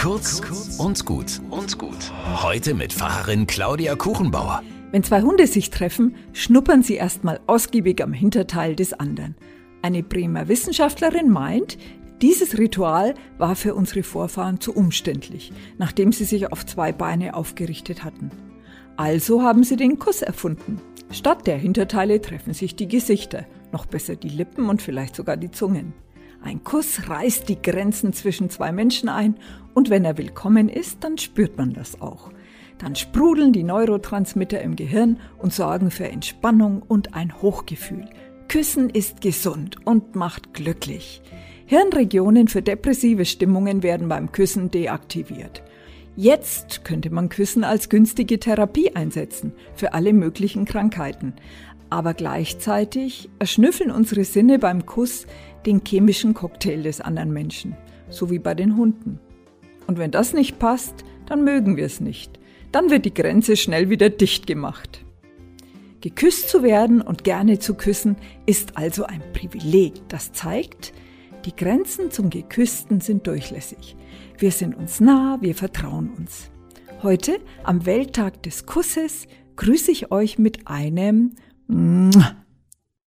Kurz und gut und gut. Heute mit Pfarrerin Claudia Kuchenbauer. Wenn zwei Hunde sich treffen, schnuppern sie erstmal ausgiebig am Hinterteil des anderen. Eine Bremer Wissenschaftlerin meint, dieses Ritual war für unsere Vorfahren zu umständlich, nachdem sie sich auf zwei Beine aufgerichtet hatten. Also haben sie den Kuss erfunden. Statt der Hinterteile treffen sich die Gesichter, noch besser die Lippen und vielleicht sogar die Zungen. Ein Kuss reißt die Grenzen zwischen zwei Menschen ein und wenn er willkommen ist, dann spürt man das auch. Dann sprudeln die Neurotransmitter im Gehirn und sorgen für Entspannung und ein Hochgefühl. Küssen ist gesund und macht glücklich. Hirnregionen für depressive Stimmungen werden beim Küssen deaktiviert. Jetzt könnte man Küssen als günstige Therapie einsetzen für alle möglichen Krankheiten. Aber gleichzeitig erschnüffeln unsere Sinne beim Kuss den chemischen Cocktail des anderen Menschen, so wie bei den Hunden. Und wenn das nicht passt, dann mögen wir es nicht. Dann wird die Grenze schnell wieder dicht gemacht. Geküsst zu werden und gerne zu küssen ist also ein Privileg. Das zeigt, die Grenzen zum Geküssten sind durchlässig. Wir sind uns nah, wir vertrauen uns. Heute, am Welttag des Kusses, grüße ich euch mit einem 嗯。